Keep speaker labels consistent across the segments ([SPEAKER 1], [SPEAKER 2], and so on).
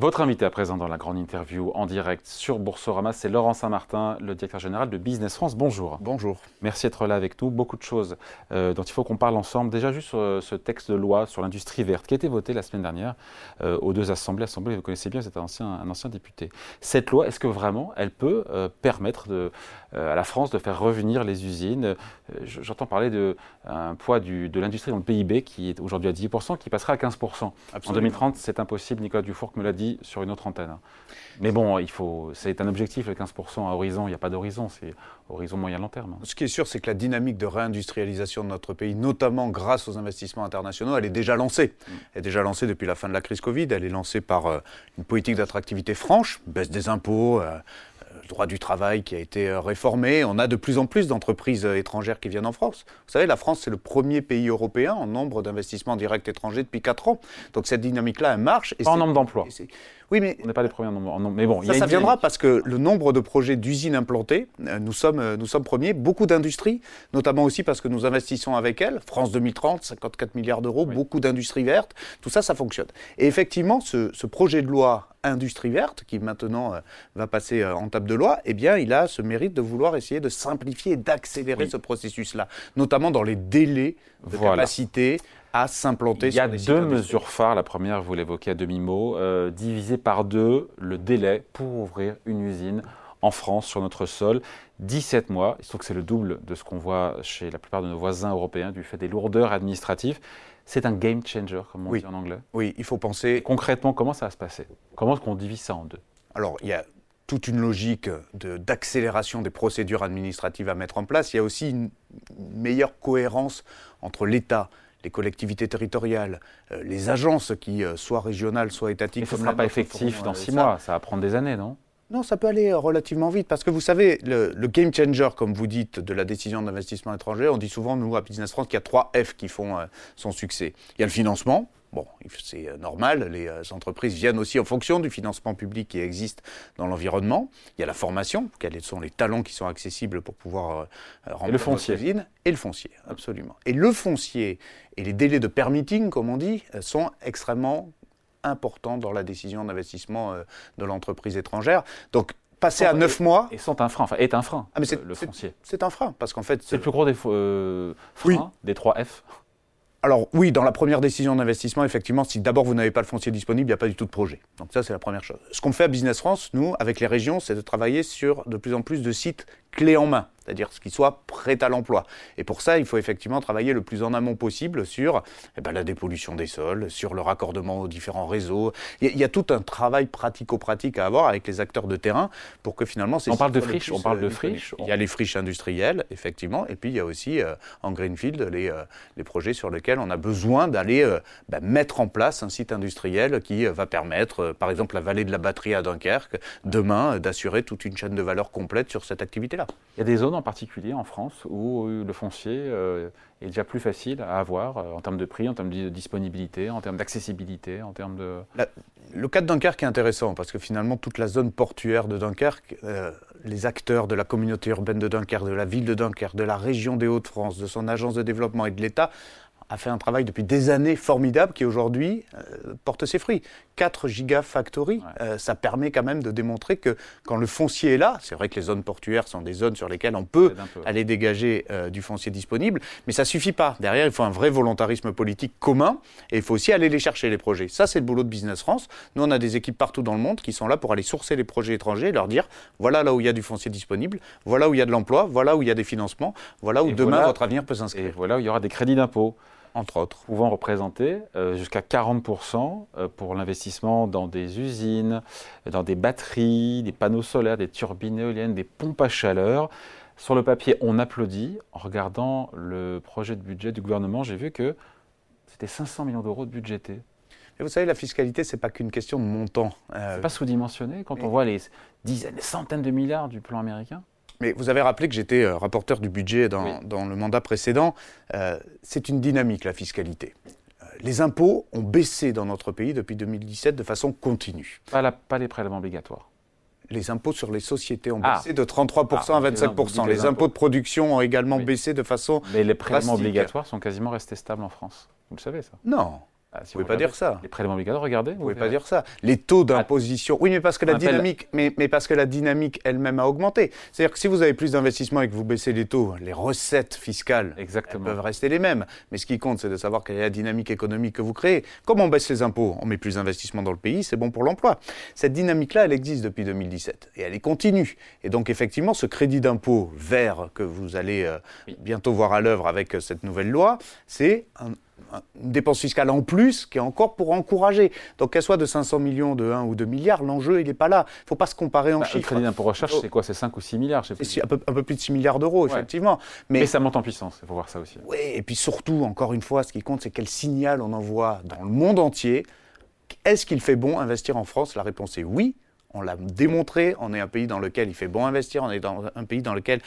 [SPEAKER 1] Votre invité à présent dans la grande interview en direct sur Boursorama, c'est Laurent Saint-Martin, le directeur général de Business France. Bonjour.
[SPEAKER 2] Bonjour.
[SPEAKER 1] Merci d'être là avec nous. Beaucoup de choses euh, dont il faut qu'on parle ensemble. Déjà juste sur euh, ce texte de loi sur l'industrie verte qui a été voté la semaine dernière euh, aux deux assemblées. Assemblée, vous connaissez bien, c'est un ancien, un ancien député. Cette loi, est-ce que vraiment elle peut permettre de, à la France de faire revenir les usines? J'entends parler d'un poids du, de l'industrie dans le PIB qui est aujourd'hui à 10%, qui passera à 15%. En 2030, c'est impossible. Nicolas Dufour me l'a dit sur une autre antenne. Mais bon, il faut, c'est un objectif, le 15% à horizon. Il n'y a pas d'horizon, c'est horizon moyen-long terme.
[SPEAKER 2] Ce qui est sûr, c'est que la dynamique de réindustrialisation de notre pays, notamment grâce aux investissements internationaux, elle est déjà lancée. Mm. Elle est déjà lancée depuis la fin de la crise Covid. Elle est lancée par euh, une politique d'attractivité franche, baisse des impôts, euh, le droit du travail qui a été euh, réformé. On a de plus en plus d'entreprises euh, étrangères qui viennent en France. Vous savez, la France, c'est le premier pays européen en nombre d'investissements directs étrangers depuis 4 ans. Donc cette dynamique-là, elle marche.
[SPEAKER 1] Et Pas en nombre d'emplois.
[SPEAKER 2] Oui, mais
[SPEAKER 1] on n'est pas les premiers en nombre. Mais bon,
[SPEAKER 2] ça, ça viendra parce que le nombre de projets d'usines implantées, euh, nous sommes, nous sommes premiers. Beaucoup d'industries, notamment aussi parce que nous investissons avec elles. France 2030, 54 milliards d'euros, beaucoup d'industries vertes. Tout ça, ça fonctionne. Et effectivement, ce, ce projet de loi industrie verte, qui maintenant euh, va passer euh, en table de loi, eh bien, il a ce mérite de vouloir essayer de simplifier et d'accélérer ce processus-là, notamment dans les délais de capacité à s'implanter.
[SPEAKER 1] Il y a deux mesures phares. La première, vous l'évoquez à demi-mot, euh, diviser par deux le délai pour ouvrir une usine en France sur notre sol. 17 mois, il se trouve que c'est le double de ce qu'on voit chez la plupart de nos voisins européens du fait des lourdeurs administratives. C'est un game changer, comme on dit en anglais.
[SPEAKER 2] Oui, il faut penser.
[SPEAKER 1] Concrètement, comment ça va se passer? Comment est-ce qu'on divise ça en deux?
[SPEAKER 2] Alors, il y a toute une logique d'accélération des procédures administratives à mettre en place. Il y a aussi une meilleure cohérence entre l'État, les collectivités territoriales, euh, les agences qui, euh, soit régionales, soit étatiques.
[SPEAKER 1] Mais ce ne sera pas effectif dans euh, six mois, ça va prendre des années, non?
[SPEAKER 2] Non, ça peut aller relativement vite parce que vous savez, le, game changer, comme vous dites, de la décision d'investissement étranger, on dit souvent, nous, à Business France, qu'il y a trois F qui font euh, son succès. Il y a le financement. Bon, c'est euh, normal, les euh, entreprises viennent aussi en fonction du financement public qui existe dans l'environnement. Il y a la formation, quels sont les talents qui sont accessibles pour pouvoir
[SPEAKER 1] remplir le foncier.
[SPEAKER 2] et le foncier, absolument. Et le foncier et les délais de permitting, comme on dit, sont extrêmement important dans la décision d'investissement euh, de l'entreprise étrangère. Donc, passer à 9 mois.
[SPEAKER 1] Et sont un frein, enfin, est un frein, ah, mais le, foncier.
[SPEAKER 2] C'est un frein, parce qu'en fait.
[SPEAKER 1] C'est le plus gros des euh, freins, des 3 F
[SPEAKER 2] alors oui, dans la première décision d'investissement, effectivement, si d'abord vous n'avez pas le foncier disponible, il n'y a pas du tout de projet. Donc ça, c'est la première chose. Ce qu'on fait à Business France, nous, avec les régions, c'est de travailler sur de plus en plus de sites clés en main c'est-à-dire ce qui soit prêt à l'emploi. Et pour ça, il faut effectivement travailler le plus en amont possible sur eh ben, la dépollution des sols, sur le raccordement aux différents réseaux. Il y, a, tout un travail pratico-pratique à avoir avec les acteurs de terrain pour que finalement...
[SPEAKER 1] On parle de friches, on parle de friches.
[SPEAKER 2] Il y a les friches industrielles, effectivement, et puis il y a aussi euh, en Greenfield les, euh, les, projets sur lesquels on a besoin d'aller euh, ben, mettre en place un site industriel qui va permettre, par exemple, la vallée de la batterie à Dunkerque, demain, d'assurer toute une chaîne de valeur complète sur cette activité-là.
[SPEAKER 1] Il y a des zones en particulier en France où le foncier euh, est déjà plus facile à avoir euh, en termes de prix, en termes de disponibilité, en termes d'accessibilité, en termes de...
[SPEAKER 2] le cas de Dunkerque est intéressant parce que finalement toute la zone portuaire de Dunkerque, euh, les acteurs de la communauté urbaine de Dunkerque, de la ville de Dunkerque, de la région des Hauts-de-France, de son agence de développement et de l'État a fait un travail depuis des années formidable qui aujourd'hui euh, porte ses fruits. 4 gigafactories, euh, ça permet quand même de démontrer que quand le foncier est là, c'est vrai que les zones portuaires sont des zones sur lesquelles on peut aller dégager euh, du foncier disponible, mais ça suffit pas. Derrière, il faut un vrai volontarisme politique commun et il faut aussi aller les chercher, les projets. Ça, c'est le boulot de Business France. Nous, on a des équipes partout dans le monde qui sont là pour aller sourcer les projets étrangers et leur dire voilà là où il y a du foncier disponible, voilà où il y a de l'emploi, voilà où il y a des financements, voilà où demain votre avenir peut s'inscrire. Et
[SPEAKER 1] voilà où il y aura des crédits d'impôt
[SPEAKER 2] entre autres.
[SPEAKER 1] Pouvant représenter euh, jusqu'à 40% euh, pour l'investissement dans des usines, dans des batteries, des panneaux solaires, des turbines éoliennes, des pompes à chaleur. Sur le papier, on applaudit. En regardant le projet de budget du gouvernement, j'ai vu que c'était 500 millions d'euros de budgété.
[SPEAKER 2] Et vous savez, la fiscalité, ce n'est pas qu'une question de montant.
[SPEAKER 1] Euh, c'est pas sous-dimensionné quand on voit les dizaines, les centaines de milliards du plan américain
[SPEAKER 2] mais vous avez rappelé que j'étais euh, rapporteur du budget dans, le mandat précédent. Euh, c'est une dynamique, la fiscalité. Euh, les impôts ont baissé dans notre pays depuis 2017 de façon continue.
[SPEAKER 1] Pas, pas les prélèvements obligatoires
[SPEAKER 2] les impôts sur les sociétés ont baissé ah. de 33% à 25%. Les, impôts de production ont également baissé de façon.
[SPEAKER 1] Mais les prélèvements obligatoires sont quasiment restés stables en France. Vous le savez, ça
[SPEAKER 2] Non. Ah, vous ne pouvez pas dire ça.
[SPEAKER 1] Les prélèvements obligatoires, regardez.
[SPEAKER 2] Vous ne pouvez pas dire ça. Les taux d'imposition. Oui, mais parce que la dynamique, mais, mais, parce que la dynamique elle-même a augmenté. C'est-à-dire que si vous avez plus d'investissements et que vous baissez les taux, les recettes fiscales peuvent rester les mêmes. Mais ce qui compte, c'est de savoir quelle est la dynamique économique que vous créez. Comme on baisse les impôts, on met plus d'investissements dans le pays, c'est bon pour l'emploi. Cette dynamique-là, elle existe depuis 2017 et elle est continue. Et donc effectivement, ce crédit d'impôt vert que vous allez euh, bientôt voir à l'œuvre avec euh, cette nouvelle loi, c'est un une dépense fiscale en plus qui est encore pour encourager. Donc qu'elle soit de 500 millions, de 1 ou 2 milliards, l'enjeu, il n'est pas là. Il ne faut pas se comparer en bah, chiffres. Le
[SPEAKER 1] crédit d'impôt recherche, c'est quoi? C'est 5 ou 6 milliards
[SPEAKER 2] C'est un peu, un peu, plus de 6 milliards d'euros, effectivement.
[SPEAKER 1] Mais, ça monte en puissance, il faut voir ça aussi.
[SPEAKER 2] Oui, et puis surtout, encore une fois, ce qui compte, c'est quel signal on envoie dans le monde entier. Est-ce qu'il fait bon investir en France? La réponse est oui. On l'a démontré, on est un pays dans lequel il fait bon investir, on est dans un pays dans lequel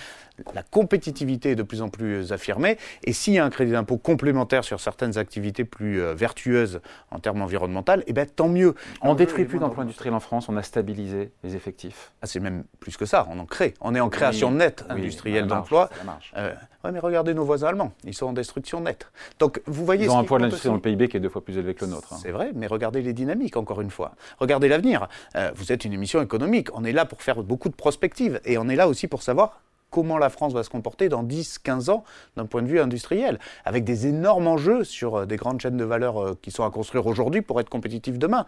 [SPEAKER 2] la compétitivité est de plus en plus affirmée. Et s'il y a un crédit d'impôt complémentaire sur certaines activités plus euh, vertueuses en termes environnementaux, eh bien tant mieux.
[SPEAKER 1] On ne détruit plus d'emplois industriels en France, on a stabilisé les effectifs.
[SPEAKER 2] Ah, c'est même plus que ça, on en crée. On est en création nette industrielle d'emplois. Euh, oui, mais regardez nos voisins allemands, ils sont en destruction nette. Donc vous voyez.
[SPEAKER 1] Ils ont un poids de l'industrie dans le PIB qui est deux fois plus élevé que le nôtre. Hein.
[SPEAKER 2] C'est vrai, mais regardez les dynamiques, encore une fois. Regardez l'avenir. Euh, vous êtes une émission économique, on est là pour faire beaucoup de prospectives et on est là aussi pour savoir comment la France va se comporter dans 10, 15 ans d'un point de vue industriel, avec des énormes enjeux sur euh, des grandes chaînes de valeur euh, qui sont à construire aujourd'hui pour être compétitifs demain.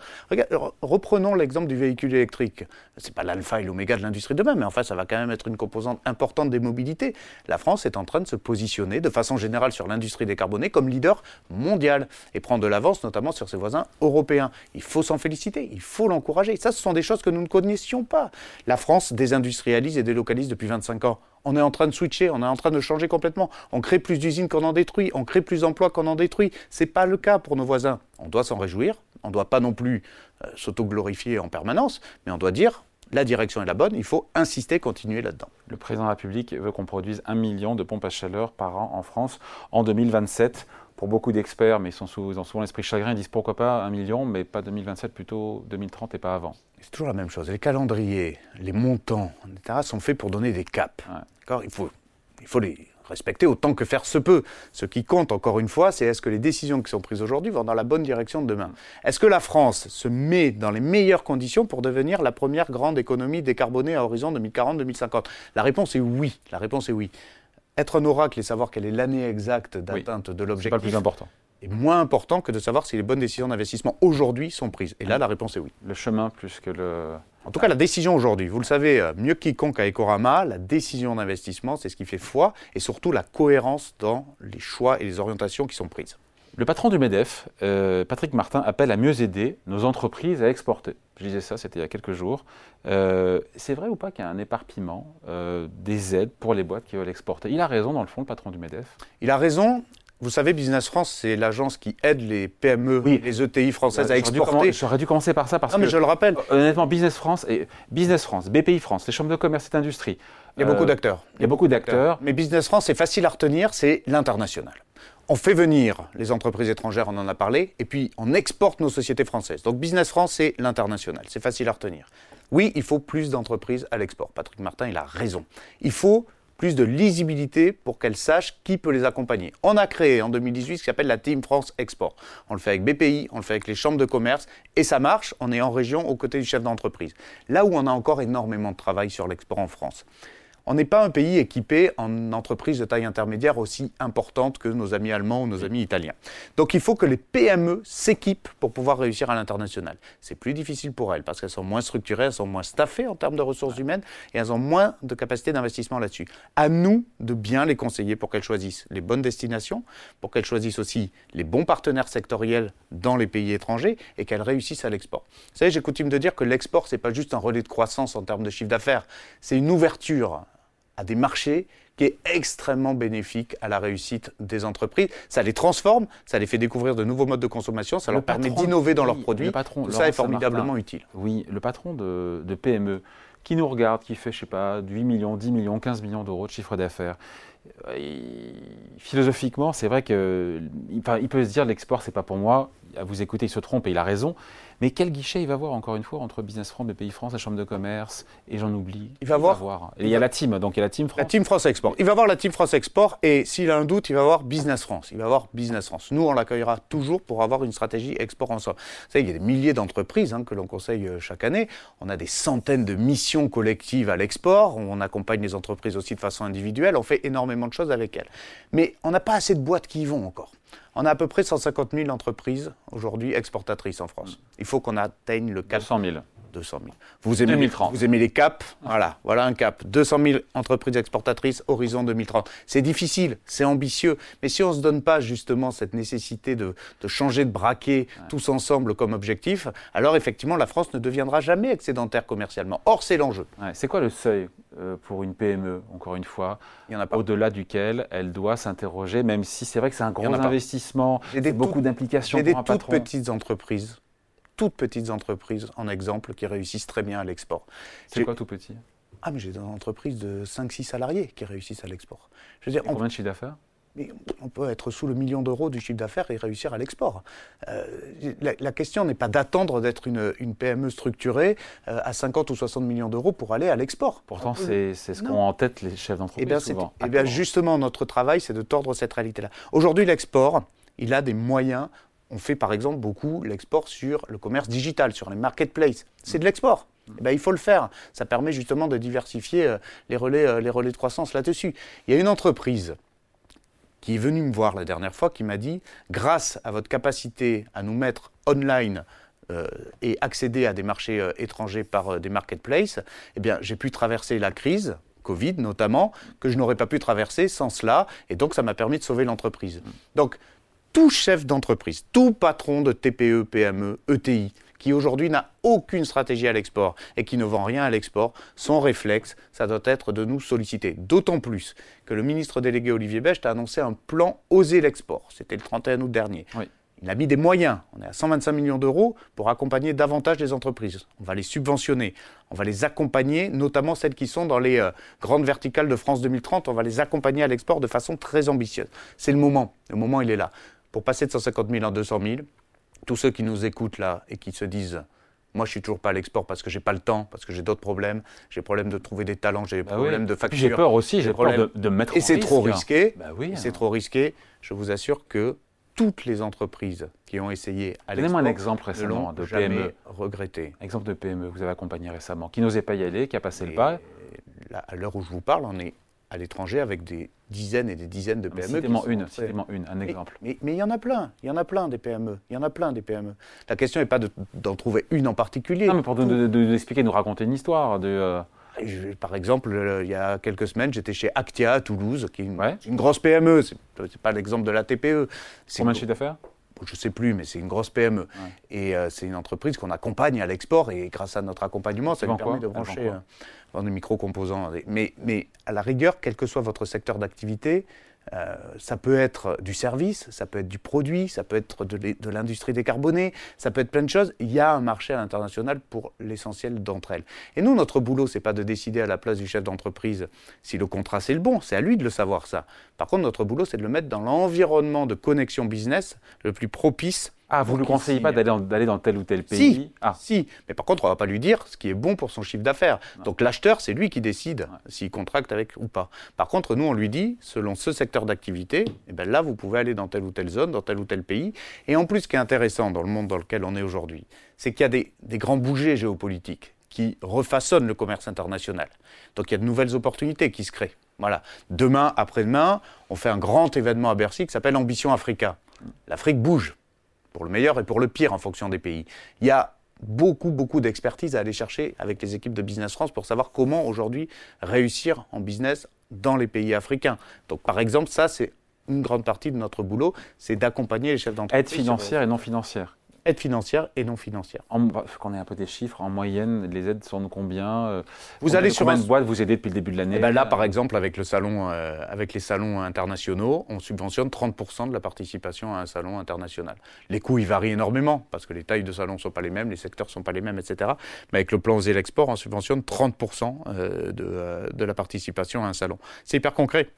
[SPEAKER 2] reprenons l'exemple du véhicule électrique. Ce n'est pas l'alpha et l'oméga de l'industrie demain, mais enfin, ça va quand même être une composante importante des mobilités. La France est en train de se positionner de façon générale sur l'industrie décarbonée comme leader mondial et prendre de l'avance notamment sur ses voisins européens. Il faut s'en féliciter, il faut l'encourager. Ça, ce sont des choses que nous ne connaissions pas. La France désindustrialise et délocalise depuis 25 ans on est en train de switcher, on est en train de changer complètement. On crée plus d'usines qu'on en détruit, on crée plus d'emplois qu'on en détruit. Ce n'est pas le cas pour nos voisins. On doit s'en réjouir, on ne doit pas non plus euh, s'auto-glorifier en permanence, mais on doit dire la direction est la bonne, il faut insister, continuer là-dedans.
[SPEAKER 1] Le président de la République veut qu'on produise un million de pompes à chaleur par an en France en 2027 pour beaucoup d'experts, mais ils, sont sous, ont souvent l'esprit chagrin, ils disent pourquoi pas un million, mais pas 2027, plutôt 2030 et pas avant.
[SPEAKER 2] C'est toujours la même chose. Les calendriers, les montants, etc., sont faits pour donner des caps. Il, faut, il faut les respecter autant que faire se peut. Ce qui compte, encore une fois, c'est est-ce que les décisions qui sont prises aujourd'hui vont dans la bonne direction de demain? Est-ce que la France se met dans les meilleures conditions pour devenir la première grande économie décarbonée à horizon 2040-2050 La réponse est oui. La réponse est oui être un oracle et savoir quelle est l'année exacte d'atteinte de l'objectif.
[SPEAKER 1] pas le plus important.
[SPEAKER 2] Est moins important que de savoir si les bonnes décisions d'investissement aujourd'hui sont prises. Et là, la réponse est oui.
[SPEAKER 1] Le chemin plus que le.
[SPEAKER 2] En tout cas, la décision aujourd'hui, vous le savez euh, mieux que quiconque à Ecorama, la décision d'investissement, c'est ce qui fait foi et surtout la cohérence dans les choix et les orientations qui sont prises.
[SPEAKER 1] Le patron du MEDEF, euh, Patrick Martin, appelle à mieux aider nos entreprises à exporter. Je disais ça, c'était il y a quelques jours. Euh, c'est vrai ou pas qu'il y a un éparpillement euh, des aides pour les boîtes qui veulent exporter? Il a raison, dans le fond, le patron du MEDEF
[SPEAKER 2] Il a raison. Vous savez, Business France, c'est l'agence qui aide les PME, les ETI françaises à exporter.
[SPEAKER 1] J'aurais dû commencer par ça parce
[SPEAKER 2] non,
[SPEAKER 1] que.
[SPEAKER 2] mais je le rappelle.
[SPEAKER 1] Honnêtement, Business France, et Business France, BPI France, les chambres de commerce et d'industrie.
[SPEAKER 2] Il y a beaucoup d'acteurs.
[SPEAKER 1] Il y a beaucoup d'acteurs.
[SPEAKER 2] Mais Business France, c'est facile à retenir, c'est l'international on fait venir les entreprises étrangères, on en a parlé, et puis on exporte nos sociétés françaises. Donc Business France, c'est l'international, c'est facile à retenir. Oui, il faut plus d'entreprises à l'export. Patrick Martin, il a raison. Il faut plus de lisibilité pour qu'elles sachent qui peut les accompagner. On a créé en 2018 ce qui s'appelle la Team France Export. On le fait avec BPI, on le fait avec les chambres de commerce, et ça marche, on est en région aux côtés du chef d'entreprise. Là où on a encore énormément de travail sur l'export en France. On n'est pas un pays équipé en entreprises de taille intermédiaire aussi importantes que nos amis allemands ou nos amis italiens. Donc il faut que les PME s'équipent pour pouvoir réussir à l'international. C'est plus difficile pour elles parce qu'elles sont moins structurées, elles sont moins staffées en termes de ressources humaines et elles ont moins de capacité d'investissement là-dessus. À nous de bien les conseiller pour qu'elles choisissent les bonnes destinations, pour qu'elles choisissent aussi les bons partenaires sectoriels dans les pays étrangers et qu'elles réussissent à l'export. Vous savez, j'ai coutume de dire que l'export, ce n'est pas juste un relais de croissance en termes de chiffre d'affaires, c'est une ouverture à des marchés qui est extrêmement bénéfique à la réussite des entreprises. Ça les transforme, ça les fait découvrir de nouveaux modes de consommation, ça leur permet d'innover dans leurs produits. Patron, Tout ça est formidablement utile.
[SPEAKER 1] Oui, le patron de, PME qui nous regarde, qui fait, je sais pas, 8 millions, 10 millions, 15 millions d'euros de chiffre d'affaires, philosophiquement, c'est vrai qu'il il peut se dire l'export, c'est pas pour moi. à vous écouter, il se trompe et il a raison. Mais quel guichet il va avoir encore une fois entre Business France, BPI France, la Chambre de commerce et j'en oublie
[SPEAKER 2] Il va voir.
[SPEAKER 1] il y a la team, donc il y a la team France.
[SPEAKER 2] La team France Export. Il va voir la team France Export et s'il a un doute, il va voir Business France. Il va voir Business France. Nous, on l'accueillera toujours pour avoir une stratégie export ensemble. Vous savez, il y a des milliers d'entreprises hein, que l'on conseille euh, chaque année. On a des centaines de missions collectives à l'export. On accompagne les entreprises aussi de façon individuelle. On fait énormément de choses avec elles. Mais on n'a pas assez de boîtes qui y vont encore. On a à peu près 150 000 entreprises aujourd'hui exportatrices en France. Il faut qu'on atteigne le cap.
[SPEAKER 1] 200 000.
[SPEAKER 2] 200 000. Vous aimez, 2030. vous aimez les caps Voilà, voilà un cap. 200 000 entreprises exportatrices, horizon 2030. C'est difficile, c'est ambitieux, mais si on ne se donne pas justement cette nécessité de, changer de braquet tous ensemble comme objectif, alors effectivement la France ne deviendra jamais excédentaire commercialement. Or, c'est l'enjeu.
[SPEAKER 1] c'est quoi le seuil euh, pour une PME, encore une fois, au-delà duquel elle doit s'interroger, même si c'est vrai que c'est un gros investissement, beaucoup d'implications
[SPEAKER 2] pour des un toutes petites entreprises toutes petites entreprises en exemple qui réussissent très bien à l'export.
[SPEAKER 1] C'est quoi tout petit?
[SPEAKER 2] Ah, mais j'ai des entreprises de 5-6 salariés qui réussissent à l'export.
[SPEAKER 1] Je veux dire, combien de chiffre d'affaires?
[SPEAKER 2] On peut être sous le million d'euros du chiffre d'affaires et réussir à l'export. Euh, la, question n'est pas d'attendre d'être une, PME structurée euh, à 50 ou 60 millions d'euros pour aller à l'export.
[SPEAKER 1] Pourtant, c'est ce qu'ont en tête les chefs d'entreprise. Eh bien, souvent.
[SPEAKER 2] Eh bien justement, notre travail, c'est de tordre cette réalité-là. Aujourd'hui, l'export, il a des moyens on fait par exemple beaucoup l'export sur le commerce digital, sur les marketplaces. C'est de l'export. Eh ben, il faut le faire. Ça permet justement de diversifier euh, les relais, euh, les relais de croissance là-dessus. Il y a une entreprise qui est venue me voir la dernière fois qui m'a dit, grâce à votre capacité à nous mettre online euh, et accéder à des marchés étrangers par des marketplaces, eh bien, j'ai pu traverser la crise Covid notamment, que je n'aurais pas pu traverser sans cela, et donc ça m'a permis de sauver l'entreprise. Donc tout chef d'entreprise, tout patron de TPE, PME, ETI, qui aujourd'hui n'a aucune stratégie à l'export et qui ne vend rien à l'export, son réflexe, ça doit être de nous solliciter. D'autant plus que le ministre délégué Olivier Becht a annoncé un plan Oser l'export. C'était le 31 août dernier. Il a mis des moyens. On est à 125 millions d'euros pour accompagner davantage les entreprises. On va les subventionner. On va les accompagner, notamment celles qui sont dans les euh, grandes verticales de France 2030. On va les accompagner à l'export de façon très ambitieuse. C'est le moment. Le moment, il est là pour passer de 150 000 en 200 000, tous ceux qui nous écoutent là et qui se disent moi, je suis toujours pas à l'export parce que j'ai pas le temps, parce que j'ai d'autres problèmes. J'ai problème de trouver des talents, j'ai des bah problèmes de facture.
[SPEAKER 1] J'ai peur aussi, j'ai peur de, de, me mettre
[SPEAKER 2] et c'est trop risqué. Bah oui, c'est hein. trop risqué. Je vous assure que toutes les entreprises qui ont essayé à l'export.
[SPEAKER 1] Donnez-moi un exemple récemment de PME.
[SPEAKER 2] regretté.
[SPEAKER 1] Exemple de PME que vous avez accompagné récemment, qui n'osait pas y aller, qui a passé le pas.
[SPEAKER 2] à l'heure où je vous parle, on est à l'étranger avec des dizaines et des dizaines de PME.
[SPEAKER 1] Citez-moi une, une, un exemple.
[SPEAKER 2] Mais, il y en a plein, il y en a plein des PME, il y en a plein des PME. La question n'est pas d'en trouver une en particulier.
[SPEAKER 1] Non, mais pour nous de, expliquer, nous raconter une histoire. De, euh,
[SPEAKER 2] par exemple, euh, il y a quelques semaines, j'étais chez Actia à Toulouse, qui est une, grosse PME, ce n'est pas l'exemple de la TPE.
[SPEAKER 1] Combien de chiffre d'affaires?
[SPEAKER 2] Je ne sais plus, mais c'est une grosse PME. Et euh, c'est une entreprise qu'on accompagne à l'export. Et grâce à notre accompagnement, ça nous permet de brancher euh, des micro-composants. Mais, mais à la rigueur, quel que soit votre secteur d'activité, euh, ça peut être du service, ça peut être du produit, ça peut être de l'industrie décarbonée, ça peut être plein de choses. Il y a un marché à l'international pour l'essentiel d'entre elles. Et nous, notre boulot, c'est pas de décider à la place du chef d'entreprise si le contrat c'est le bon, c'est à lui de le savoir ça. Par contre, notre boulot, c'est de le mettre dans l'environnement de connexion business le plus propice
[SPEAKER 1] ah, vous ne lui conseillez pas d'aller dans, tel ou tel pays?
[SPEAKER 2] Si, ah. si, mais par contre, on ne va pas lui dire ce qui est bon pour son chiffre d'affaires. Donc l'acheteur, c'est lui qui décide s'il contracte avec ou pas. Par contre, nous, on lui dit, selon ce secteur d'activité, eh ben là, vous pouvez aller dans telle ou telle zone, dans tel ou tel pays. Et en plus, ce qui est intéressant dans le monde dans lequel on est aujourd'hui, c'est qu'il y a des, des grands bougers géopolitiques qui refaçonnent le commerce international. Donc il y a de nouvelles opportunités qui se créent. Voilà. Demain, après-demain, on fait un grand événement à Bercy qui s'appelle Ambition Africa. L'Afrique bouge pour le meilleur et pour le pire en fonction des pays. Il y a beaucoup, beaucoup d'expertise à aller chercher avec les équipes de Business France pour savoir comment aujourd'hui réussir en business dans les pays africains. Donc par exemple, ça c'est une grande partie de notre boulot, c'est d'accompagner les chefs d'entreprise.
[SPEAKER 1] Aide financière et non financière
[SPEAKER 2] aide financière et non financière.
[SPEAKER 1] En, qu'on ait un peu des chiffres, en moyenne, les aides sont de combien euh,
[SPEAKER 2] Vous allez sur
[SPEAKER 1] combien de boîtes vous aidez depuis le début de l'année
[SPEAKER 2] eh ben Là, par exemple, avec, le salon, euh, avec les salons internationaux, on subventionne 30% de la participation à un salon international. Les coûts, ils varient énormément, parce que les tailles de salons ne sont pas les mêmes, les secteurs ne sont pas les mêmes, etc. Mais avec le plan Zé l'export, on subventionne 30% euh, de, de la participation à un salon. C'est hyper concret.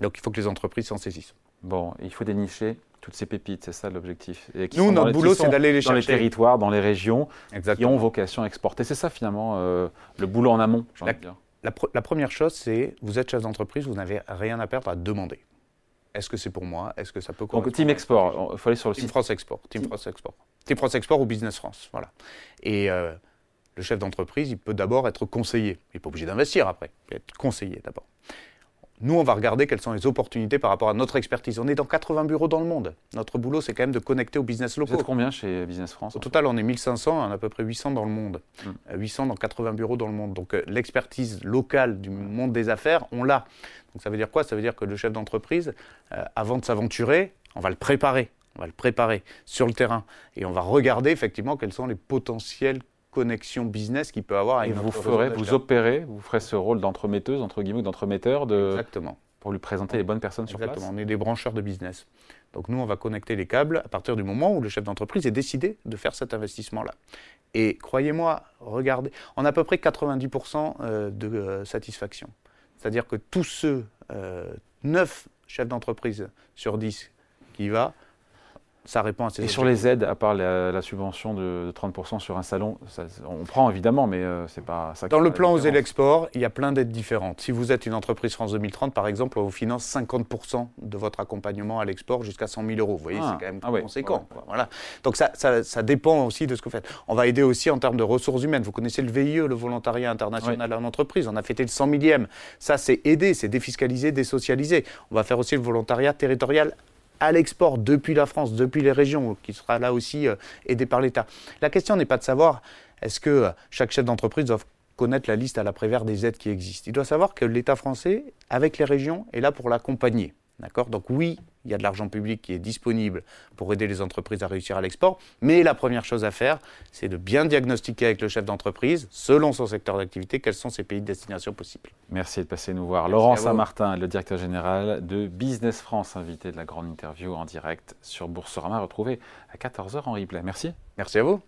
[SPEAKER 2] Donc il faut que les entreprises s'en saisissent.
[SPEAKER 1] Bon, il faut dénicher toutes ces pépites, c'est ça l'objectif.
[SPEAKER 2] Nous, notre boulot, c'est d'aller les chercher.
[SPEAKER 1] Dans les territoires, dans les régions, qui ont vocation à exporter. C'est ça finalement euh, le boulot en amont, j'ai envie de dire.
[SPEAKER 2] La, la, première chose, c'est vous êtes chef d'entreprise, vous n'avez rien à perdre à demander. Est-ce que c'est pour moi? Est-ce que ça peut
[SPEAKER 1] Donc Team Export, il faut aller sur le
[SPEAKER 2] Team France Export. Team, France Export. Team France Export ou Business France, voilà. Et euh, le chef d'entreprise, il peut d'abord être conseillé. Il n'est pas obligé d'investir après. Il peut être conseillé d'abord. Nous, on va regarder quelles sont les opportunités par rapport à notre expertise. On est dans 80 bureaux dans le monde. Notre boulot, c'est quand même de connecter au business locaux.
[SPEAKER 1] Vous êtes combien chez Business France
[SPEAKER 2] Au total, on est 1500, on a à peu près 800 dans le monde. 800 hmm. dans 80 bureaux dans le monde. Donc euh, l'expertise locale du monde des affaires, on l'a. Donc ça veut dire quoi? Ça veut dire que le chef d'entreprise, euh, avant de s'aventurer, on va le préparer. On va le préparer sur le terrain. Et on va regarder effectivement quels sont les potentiels connexion business qu'il peut avoir avec
[SPEAKER 1] Et vous ferez, vous opérez, vous ferez ce rôle d'entremetteuse, entre guillemets, d'entremetteur de...
[SPEAKER 2] Exactement.
[SPEAKER 1] Pour lui présenter les bonnes personnes sur
[SPEAKER 2] Exactement. On est des brancheurs de business. Donc nous, on va connecter les câbles à partir du moment où le chef d'entreprise est décidé de faire cet investissement-là. Et croyez-moi, regardez, on a à peu près 90% euh, de euh, satisfaction. C'est-à-dire que tous ceux, 9 euh, chefs d'entreprise sur 10 qui y va, ça répond à ces
[SPEAKER 1] Et sur les aides, à part la, subvention de, 30% sur un salon, on prend évidemment, mais euh, c'est pas ça.
[SPEAKER 2] Dans le plan Oser l'export, il y a plein d'aides différentes. Si vous êtes une entreprise France 2030, par exemple, on vous finance 50% de votre accompagnement à l'export jusqu'à 100 000 euros. Vous voyez, c'est ah, quand même ah conséquent. Voilà. Donc ça, ça, dépend aussi de ce que vous faites. On va aider aussi en termes de ressources humaines. Vous connaissez le VIE, le volontariat international en entreprise. On a fêté le 100 millième. Ça, c'est aider, c'est défiscaliser, désocialiser. On va faire aussi le volontariat territorial à l'export depuis la France, depuis les régions, qui sera là aussi euh, aidé par l'État. La question n'est pas de savoir est-ce que euh, chaque chef d'entreprise doit connaître la liste à l'après-vert des aides qui existent. Il doit savoir que l'État français, avec les régions, est là pour l'accompagner. D'accord? Donc oui, il y a de l'argent public qui est disponible pour aider les entreprises à réussir à l'export, mais la première chose à faire, c'est de bien diagnostiquer avec le chef d'entreprise, selon son secteur d'activité, quels sont ses pays de destination possibles.
[SPEAKER 1] Merci de passer nous voir. Laurent Saint-Martin, le directeur général de Business France, invité de la grande interview en direct sur Boursorama, retrouvé à 14h en replay. Merci.
[SPEAKER 2] Merci à vous.